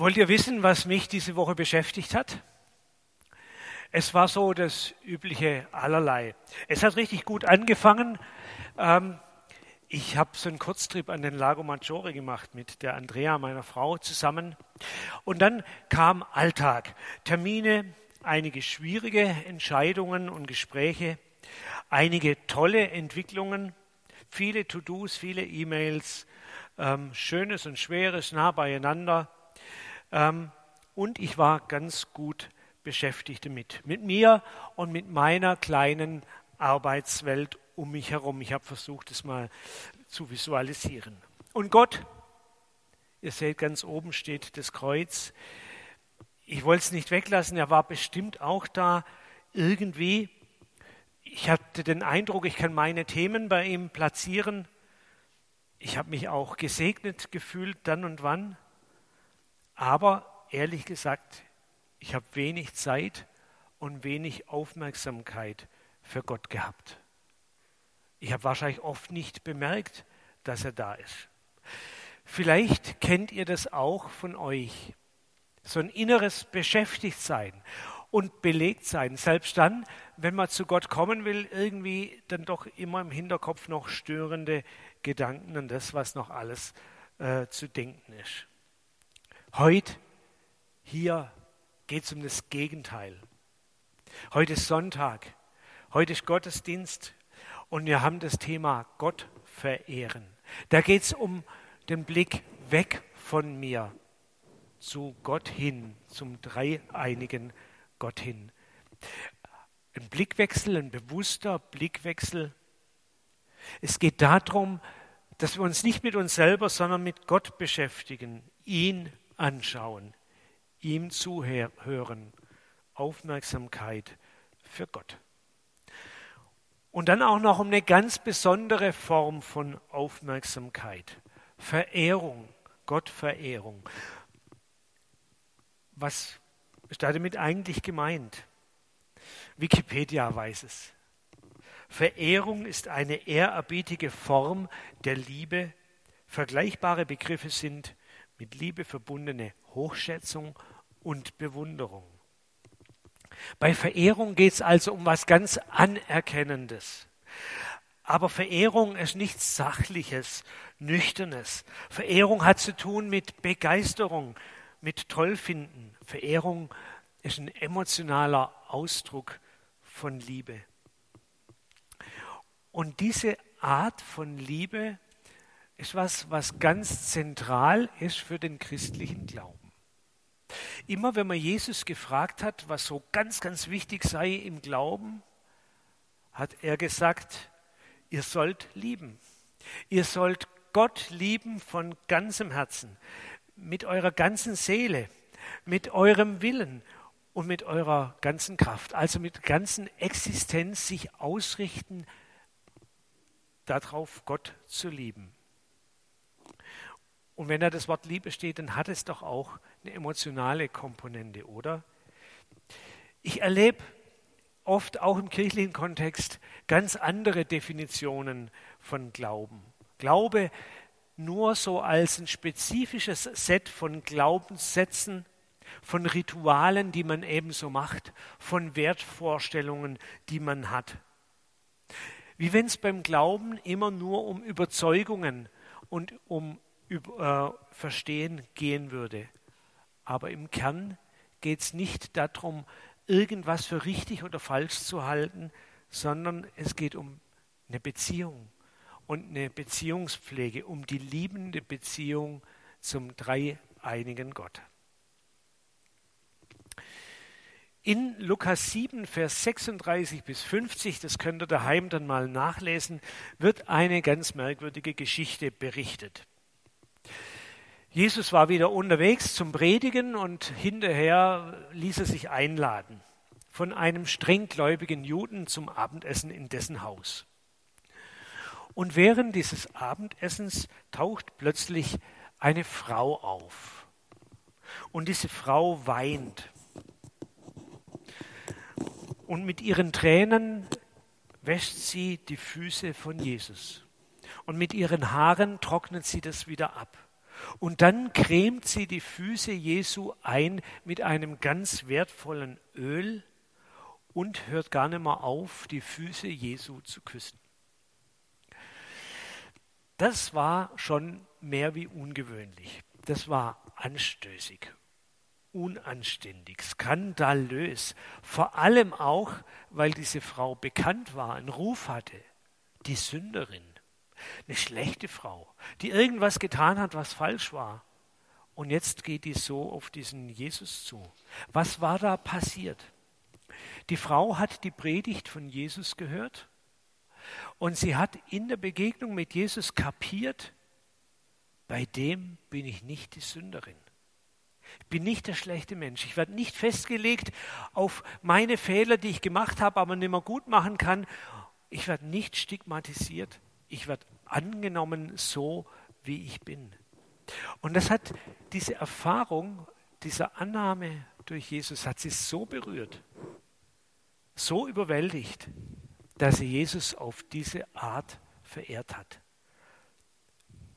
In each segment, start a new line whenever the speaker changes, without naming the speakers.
Wollt ihr wissen, was mich diese Woche beschäftigt hat? Es war so das übliche allerlei. Es hat richtig gut angefangen. Ähm, ich habe so einen Kurztrip an den Lago Maggiore gemacht mit der Andrea, meiner Frau, zusammen. Und dann kam Alltag, Termine, einige schwierige Entscheidungen und Gespräche, einige tolle Entwicklungen, viele To-Dos, viele E-Mails, ähm, Schönes und Schweres nah beieinander. Ähm, und ich war ganz gut beschäftigt damit, mit mir und mit meiner kleinen Arbeitswelt um mich herum. Ich habe versucht, es mal zu visualisieren. Und Gott, ihr seht, ganz oben steht das Kreuz. Ich wollte es nicht weglassen, er war bestimmt auch da irgendwie. Ich hatte den Eindruck, ich kann meine Themen bei ihm platzieren. Ich habe mich auch gesegnet gefühlt dann und wann. Aber ehrlich gesagt, ich habe wenig Zeit und wenig Aufmerksamkeit für Gott gehabt. Ich habe wahrscheinlich oft nicht bemerkt, dass er da ist. Vielleicht kennt ihr das auch von euch. So ein inneres Beschäftigtsein und belegt sein. Selbst dann, wenn man zu Gott kommen will, irgendwie dann doch immer im Hinterkopf noch störende Gedanken an das, was noch alles äh, zu denken ist. Heute, hier geht es um das Gegenteil. Heute ist Sonntag, heute ist Gottesdienst und wir haben das Thema Gott verehren. Da geht es um den Blick weg von mir zu Gott hin, zum dreieinigen Gott hin. Ein Blickwechsel, ein bewusster Blickwechsel. Es geht darum, dass wir uns nicht mit uns selber, sondern mit Gott beschäftigen, ihn anschauen, ihm zuhören, Aufmerksamkeit für Gott. Und dann auch noch um eine ganz besondere Form von Aufmerksamkeit, Verehrung, Gottverehrung. Was ist damit eigentlich gemeint? Wikipedia weiß es. Verehrung ist eine ehrerbietige Form der Liebe. Vergleichbare Begriffe sind mit Liebe verbundene Hochschätzung und Bewunderung. Bei Verehrung geht es also um was ganz Anerkennendes. Aber Verehrung ist nichts Sachliches, Nüchternes. Verehrung hat zu tun mit Begeisterung, mit Tollfinden. Verehrung ist ein emotionaler Ausdruck von Liebe. Und diese Art von Liebe ist was, was ganz zentral ist für den christlichen Glauben. Immer wenn man Jesus gefragt hat, was so ganz, ganz wichtig sei im Glauben, hat er gesagt, ihr sollt lieben. Ihr sollt Gott lieben von ganzem Herzen, mit eurer ganzen Seele, mit eurem Willen und mit eurer ganzen Kraft, also mit ganzen Existenz sich ausrichten, darauf Gott zu lieben. Und wenn da das Wort Liebe steht, dann hat es doch auch eine emotionale Komponente, oder? Ich erlebe oft auch im kirchlichen Kontext ganz andere Definitionen von Glauben. Glaube nur so als ein spezifisches Set von Glaubenssätzen, von Ritualen, die man ebenso macht, von Wertvorstellungen, die man hat. Wie wenn es beim Glauben immer nur um Überzeugungen und um äh, Verstehen gehen würde. Aber im Kern geht es nicht darum, irgendwas für richtig oder falsch zu halten, sondern es geht um eine Beziehung und eine Beziehungspflege, um die liebende Beziehung zum dreieinigen Gott. In Lukas 7, Vers 36 bis 50, das könnt ihr daheim dann mal nachlesen, wird eine ganz merkwürdige Geschichte berichtet. Jesus war wieder unterwegs zum Predigen und hinterher ließ er sich einladen von einem strenggläubigen Juden zum Abendessen in dessen Haus. Und während dieses Abendessens taucht plötzlich eine Frau auf. Und diese Frau weint. Und mit ihren Tränen wäscht sie die Füße von Jesus. Und mit ihren Haaren trocknet sie das wieder ab. Und dann cremt sie die Füße Jesu ein mit einem ganz wertvollen Öl und hört gar nicht mehr auf, die Füße Jesu zu küssen. Das war schon mehr wie ungewöhnlich. Das war anstößig, unanständig, skandalös. Vor allem auch, weil diese Frau bekannt war, einen Ruf hatte, die Sünderin. Eine schlechte Frau, die irgendwas getan hat, was falsch war. Und jetzt geht die so auf diesen Jesus zu. Was war da passiert? Die Frau hat die Predigt von Jesus gehört und sie hat in der Begegnung mit Jesus kapiert, bei dem bin ich nicht die Sünderin. Ich bin nicht der schlechte Mensch. Ich werde nicht festgelegt auf meine Fehler, die ich gemacht habe, aber nicht mehr gut machen kann. Ich werde nicht stigmatisiert. Ich werde angenommen so, wie ich bin. Und das hat diese Erfahrung, diese Annahme durch Jesus, hat sie so berührt, so überwältigt, dass sie Jesus auf diese Art verehrt hat.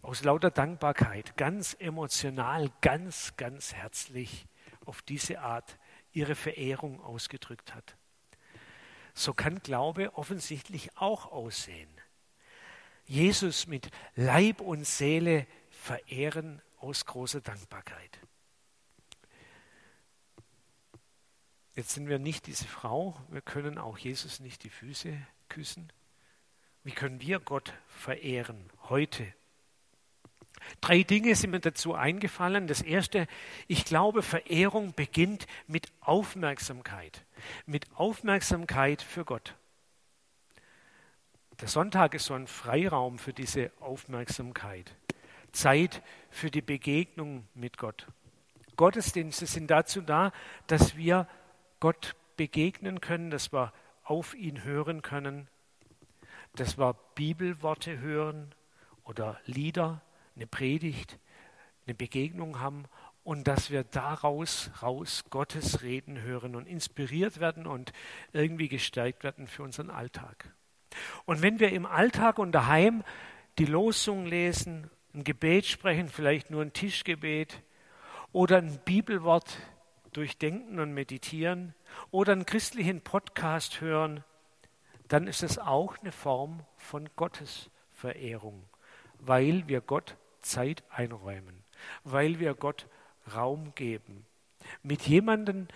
Aus lauter Dankbarkeit, ganz emotional, ganz, ganz herzlich auf diese Art ihre Verehrung ausgedrückt hat. So kann Glaube offensichtlich auch aussehen. Jesus mit Leib und Seele verehren aus großer Dankbarkeit. Jetzt sind wir nicht diese Frau, wir können auch Jesus nicht die Füße küssen. Wie können wir Gott verehren heute? Drei Dinge sind mir dazu eingefallen. Das erste, ich glaube, Verehrung beginnt mit Aufmerksamkeit, mit Aufmerksamkeit für Gott. Der Sonntag ist so ein Freiraum für diese Aufmerksamkeit. Zeit für die Begegnung mit Gott. Gottesdienste sind dazu da, dass wir Gott begegnen können, dass wir auf ihn hören können, dass wir Bibelworte hören oder Lieder, eine Predigt, eine Begegnung haben und dass wir daraus raus Gottes Reden hören und inspiriert werden und irgendwie gestärkt werden für unseren Alltag. Und wenn wir im Alltag und daheim die Losung lesen, ein Gebet sprechen, vielleicht nur ein Tischgebet oder ein Bibelwort durchdenken und meditieren oder einen christlichen Podcast hören, dann ist es auch eine Form von Gottesverehrung, weil wir Gott Zeit einräumen, weil wir Gott Raum geben. Mit jemandem,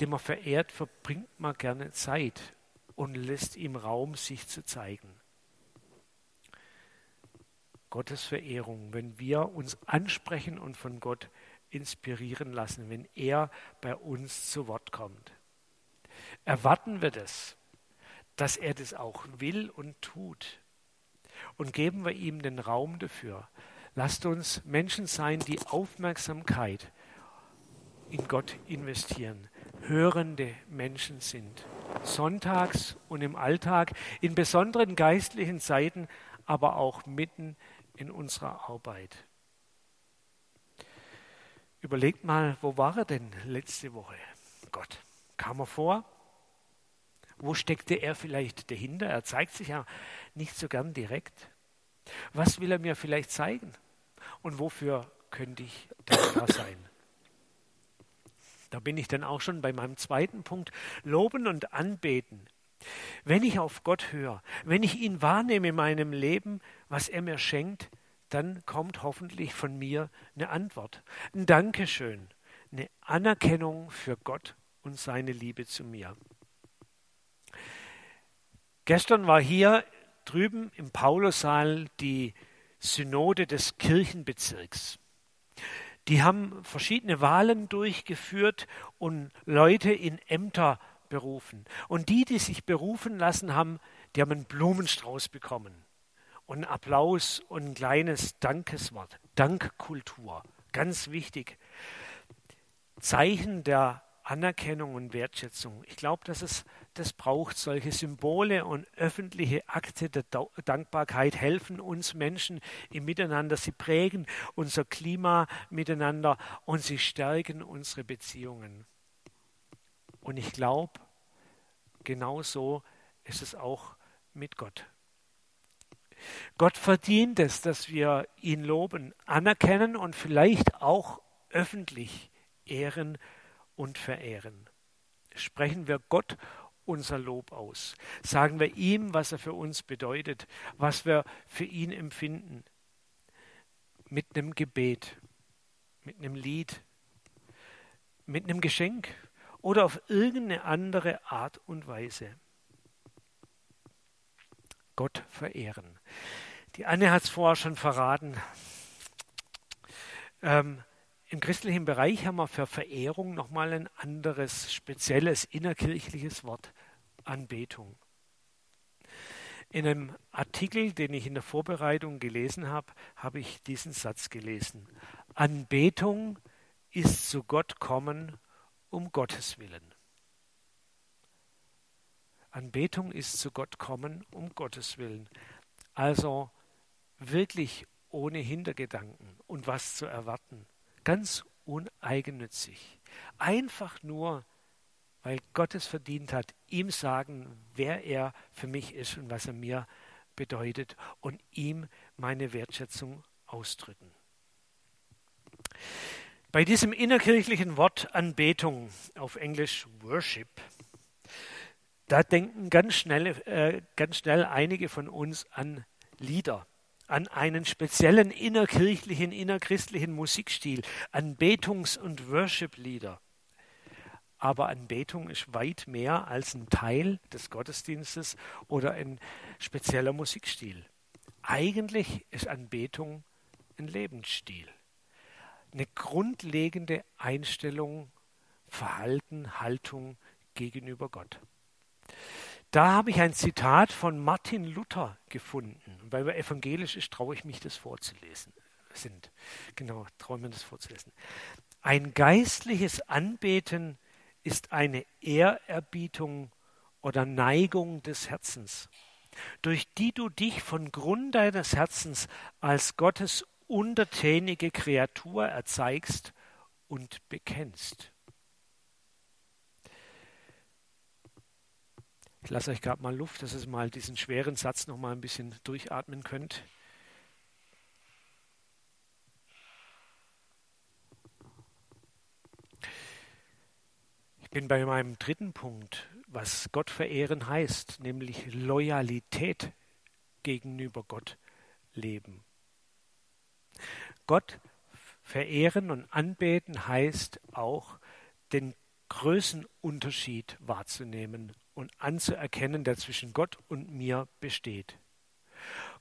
den man verehrt, verbringt man gerne Zeit und lässt ihm Raum, sich zu zeigen. Gottes Verehrung, wenn wir uns ansprechen und von Gott inspirieren lassen, wenn er bei uns zu Wort kommt. Erwarten wir das, dass er das auch will und tut. Und geben wir ihm den Raum dafür. Lasst uns Menschen sein, die Aufmerksamkeit in Gott investieren, hörende Menschen sind sonntags und im Alltag, in besonderen geistlichen Zeiten, aber auch mitten in unserer Arbeit. Überlegt mal, wo war er denn letzte Woche? Gott, kam er vor? Wo steckte er vielleicht dahinter? Er zeigt sich ja nicht so gern direkt. Was will er mir vielleicht zeigen? Und wofür könnte ich dankbar sein? Da bin ich dann auch schon bei meinem zweiten Punkt. Loben und anbeten. Wenn ich auf Gott höre, wenn ich ihn wahrnehme in meinem Leben, was er mir schenkt, dann kommt hoffentlich von mir eine Antwort. Ein Dankeschön, eine Anerkennung für Gott und seine Liebe zu mir. Gestern war hier drüben im Paulussaal die Synode des Kirchenbezirks. Die haben verschiedene Wahlen durchgeführt und Leute in Ämter berufen. Und die, die sich berufen lassen haben, die haben einen Blumenstrauß bekommen und Applaus und ein kleines Dankeswort. Dankkultur, ganz wichtig. Zeichen der Anerkennung und Wertschätzung. Ich glaube, dass es das braucht. Solche Symbole und öffentliche Akte der Dankbarkeit helfen uns Menschen im Miteinander. Sie prägen unser Klima miteinander und sie stärken unsere Beziehungen. Und ich glaube, genauso ist es auch mit Gott. Gott verdient es, dass wir ihn loben, anerkennen und vielleicht auch öffentlich ehren und verehren. Sprechen wir Gott unser Lob aus. Sagen wir ihm, was er für uns bedeutet, was wir für ihn empfinden. Mit einem Gebet, mit einem Lied, mit einem Geschenk oder auf irgendeine andere Art und Weise. Gott verehren. Die Anne hat es vorher schon verraten. Ähm, Im christlichen Bereich haben wir für Verehrung nochmal ein anderes, spezielles, innerkirchliches Wort, Anbetung. In einem Artikel, den ich in der Vorbereitung gelesen habe, habe ich diesen Satz gelesen. Anbetung ist zu Gott kommen um Gottes willen. Anbetung ist zu Gott kommen um Gottes willen. Also wirklich ohne Hintergedanken und was zu erwarten. Ganz uneigennützig. Einfach nur, weil Gott es verdient hat, ihm sagen, wer er für mich ist und was er mir bedeutet und ihm meine Wertschätzung ausdrücken. Bei diesem innerkirchlichen Wort Anbetung, auf Englisch Worship, da denken ganz schnell, äh, ganz schnell einige von uns an Lieder, an einen speziellen innerkirchlichen, innerchristlichen Musikstil, an Betungs- und Worship-Lieder. Aber Anbetung ist weit mehr als ein Teil des Gottesdienstes oder ein spezieller Musikstil. Eigentlich ist Anbetung ein Lebensstil eine grundlegende Einstellung, Verhalten, Haltung gegenüber Gott. Da habe ich ein Zitat von Martin Luther gefunden. Weil wir evangelisch ist, traue ich mich, das vorzulesen. Sind. Genau, traue mir das vorzulesen. Ein geistliches Anbeten ist eine Ehrerbietung oder Neigung des Herzens, durch die du dich von Grund deines Herzens als Gottes untertänige Kreatur erzeigst und bekennst. Ich lasse euch gerade mal Luft, dass ihr mal diesen schweren Satz noch mal ein bisschen durchatmen könnt. Ich bin bei meinem dritten Punkt, was Gott verehren heißt, nämlich Loyalität gegenüber Gott leben. Gott verehren und anbeten heißt auch, den Größenunterschied wahrzunehmen und anzuerkennen, der zwischen Gott und mir besteht.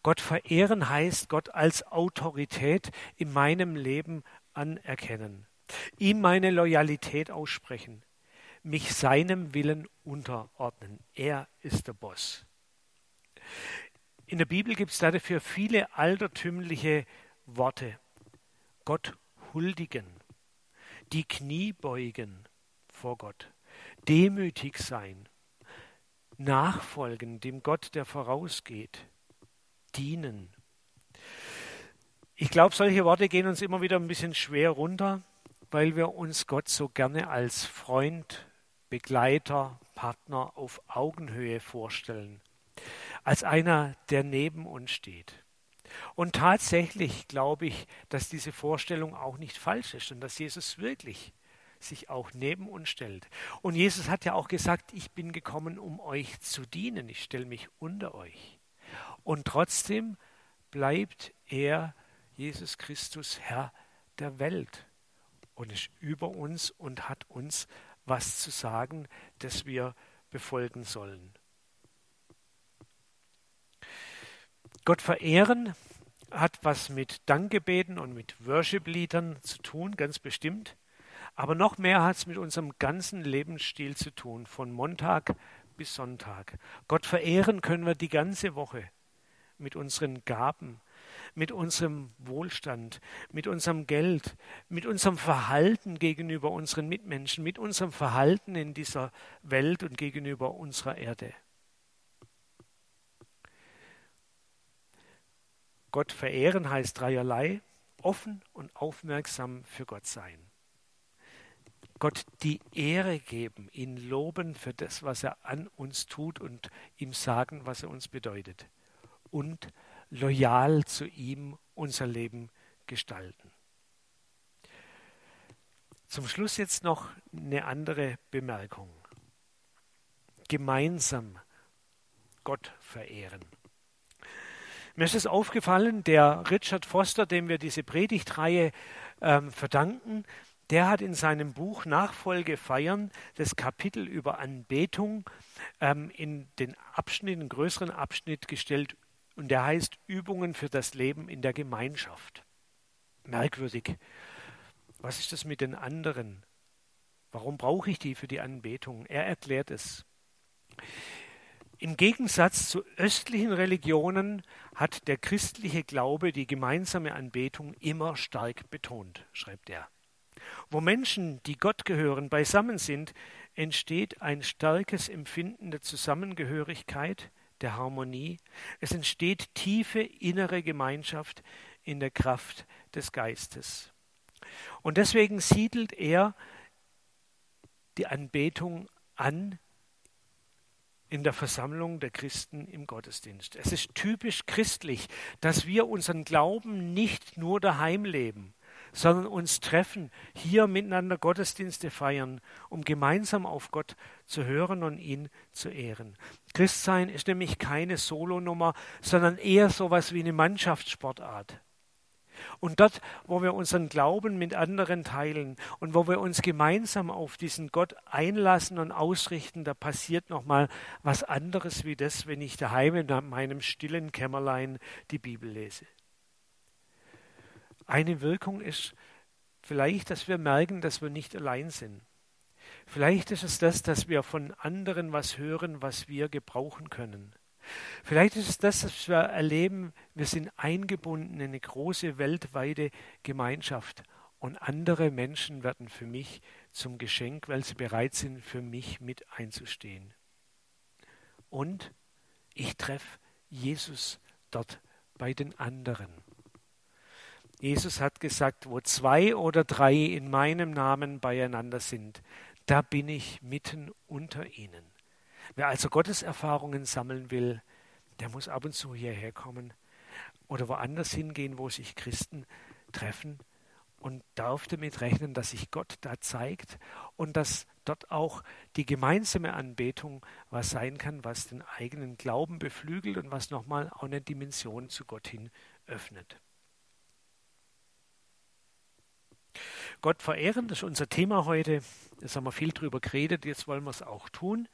Gott verehren heißt Gott als Autorität in meinem Leben anerkennen, ihm meine Loyalität aussprechen, mich seinem Willen unterordnen. Er ist der Boss. In der Bibel gibt es dafür viele altertümliche Worte. Gott huldigen, die Knie beugen vor Gott, demütig sein, nachfolgen dem Gott, der vorausgeht, dienen. Ich glaube, solche Worte gehen uns immer wieder ein bisschen schwer runter, weil wir uns Gott so gerne als Freund, Begleiter, Partner auf Augenhöhe vorstellen, als einer, der neben uns steht. Und tatsächlich glaube ich, dass diese Vorstellung auch nicht falsch ist und dass Jesus wirklich sich auch neben uns stellt. Und Jesus hat ja auch gesagt, ich bin gekommen, um euch zu dienen, ich stelle mich unter euch. Und trotzdem bleibt er, Jesus Christus, Herr der Welt und ist über uns und hat uns was zu sagen, das wir befolgen sollen. Gott verehren hat was mit Dankgebeten und mit Worship-Liedern zu tun, ganz bestimmt. Aber noch mehr hat es mit unserem ganzen Lebensstil zu tun, von Montag bis Sonntag. Gott verehren können wir die ganze Woche mit unseren Gaben, mit unserem Wohlstand, mit unserem Geld, mit unserem Verhalten gegenüber unseren Mitmenschen, mit unserem Verhalten in dieser Welt und gegenüber unserer Erde. Gott verehren heißt dreierlei, offen und aufmerksam für Gott sein. Gott die Ehre geben, ihn loben für das, was er an uns tut und ihm sagen, was er uns bedeutet. Und loyal zu ihm unser Leben gestalten. Zum Schluss jetzt noch eine andere Bemerkung. Gemeinsam Gott verehren. Mir ist es aufgefallen, der Richard Foster, dem wir diese Predigtreihe ähm, verdanken, der hat in seinem Buch Nachfolge feiern das Kapitel über Anbetung ähm, in den Abschnitt, einen größeren Abschnitt gestellt und der heißt Übungen für das Leben in der Gemeinschaft. Merkwürdig. Was ist das mit den anderen? Warum brauche ich die für die Anbetung? Er erklärt es. Im Gegensatz zu östlichen Religionen hat der christliche Glaube die gemeinsame Anbetung immer stark betont, schreibt er. Wo Menschen, die Gott gehören, beisammen sind, entsteht ein starkes Empfinden der Zusammengehörigkeit, der Harmonie. Es entsteht tiefe innere Gemeinschaft in der Kraft des Geistes. Und deswegen siedelt er die Anbetung an in der Versammlung der Christen im Gottesdienst. Es ist typisch christlich, dass wir unseren Glauben nicht nur daheim leben, sondern uns treffen, hier miteinander Gottesdienste feiern, um gemeinsam auf Gott zu hören und ihn zu ehren. Christsein ist nämlich keine Solonummer, sondern eher sowas wie eine Mannschaftssportart. Und dort, wo wir unseren Glauben mit anderen teilen und wo wir uns gemeinsam auf diesen Gott einlassen und ausrichten, da passiert nochmal was anderes wie das, wenn ich daheim in meinem stillen Kämmerlein die Bibel lese. Eine Wirkung ist vielleicht, dass wir merken, dass wir nicht allein sind. Vielleicht ist es das, dass wir von anderen was hören, was wir gebrauchen können. Vielleicht ist es das, dass wir erleben, wir sind eingebunden in eine große weltweite Gemeinschaft und andere Menschen werden für mich zum Geschenk, weil sie bereit sind, für mich mit einzustehen. Und ich treffe Jesus dort bei den anderen. Jesus hat gesagt, wo zwei oder drei in meinem Namen beieinander sind, da bin ich mitten unter ihnen. Wer also Gottes Erfahrungen sammeln will, der muss ab und zu hierher kommen oder woanders hingehen, wo sich Christen treffen und darf damit rechnen, dass sich Gott da zeigt und dass dort auch die gemeinsame Anbetung was sein kann, was den eigenen Glauben beflügelt und was nochmal auch eine Dimension zu Gott hin öffnet. Gott verehren, das ist unser Thema heute. Jetzt haben wir viel drüber geredet, jetzt wollen wir es auch tun,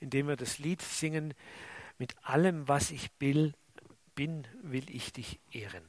indem wir das Lied singen. Mit allem, was ich bin, will ich dich ehren.